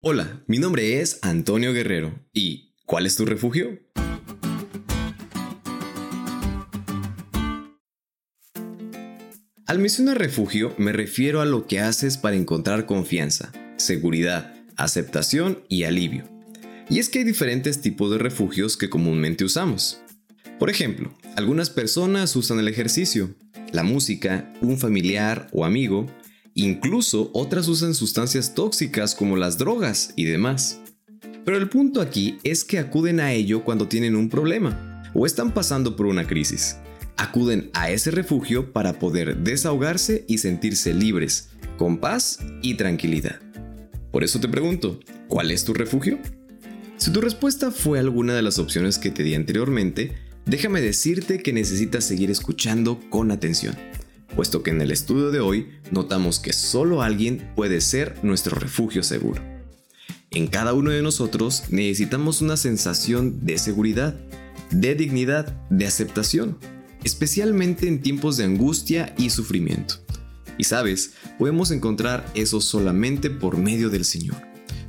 Hola, mi nombre es Antonio Guerrero y ¿cuál es tu refugio? Al mencionar refugio me refiero a lo que haces para encontrar confianza, seguridad, aceptación y alivio. Y es que hay diferentes tipos de refugios que comúnmente usamos. Por ejemplo, algunas personas usan el ejercicio, la música, un familiar o amigo, Incluso otras usan sustancias tóxicas como las drogas y demás. Pero el punto aquí es que acuden a ello cuando tienen un problema o están pasando por una crisis. Acuden a ese refugio para poder desahogarse y sentirse libres, con paz y tranquilidad. Por eso te pregunto, ¿cuál es tu refugio? Si tu respuesta fue alguna de las opciones que te di anteriormente, déjame decirte que necesitas seguir escuchando con atención puesto que en el estudio de hoy notamos que solo alguien puede ser nuestro refugio seguro. En cada uno de nosotros necesitamos una sensación de seguridad, de dignidad, de aceptación, especialmente en tiempos de angustia y sufrimiento. Y sabes, podemos encontrar eso solamente por medio del Señor.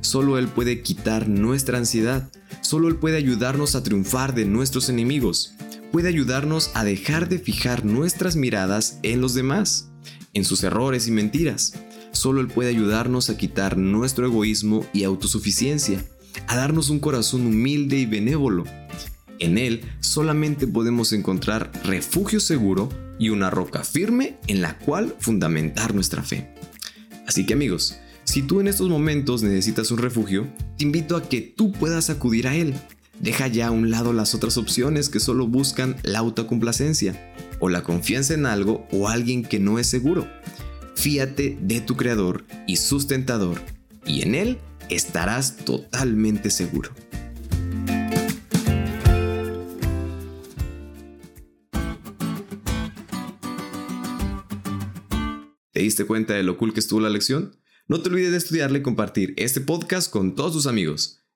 Solo Él puede quitar nuestra ansiedad, solo Él puede ayudarnos a triunfar de nuestros enemigos, puede ayudarnos a dejar de fijar nuestras miradas en los demás, en sus errores y mentiras. Solo Él puede ayudarnos a quitar nuestro egoísmo y autosuficiencia, a darnos un corazón humilde y benévolo. En Él solamente podemos encontrar refugio seguro y una roca firme en la cual fundamentar nuestra fe. Así que amigos, si tú en estos momentos necesitas un refugio, te invito a que tú puedas acudir a Él Deja ya a un lado las otras opciones que solo buscan la autocomplacencia o la confianza en algo o alguien que no es seguro. Fíate de tu creador y sustentador y en él estarás totalmente seguro. ¿Te diste cuenta de lo cool que estuvo la lección? No te olvides de estudiarle y compartir este podcast con todos tus amigos.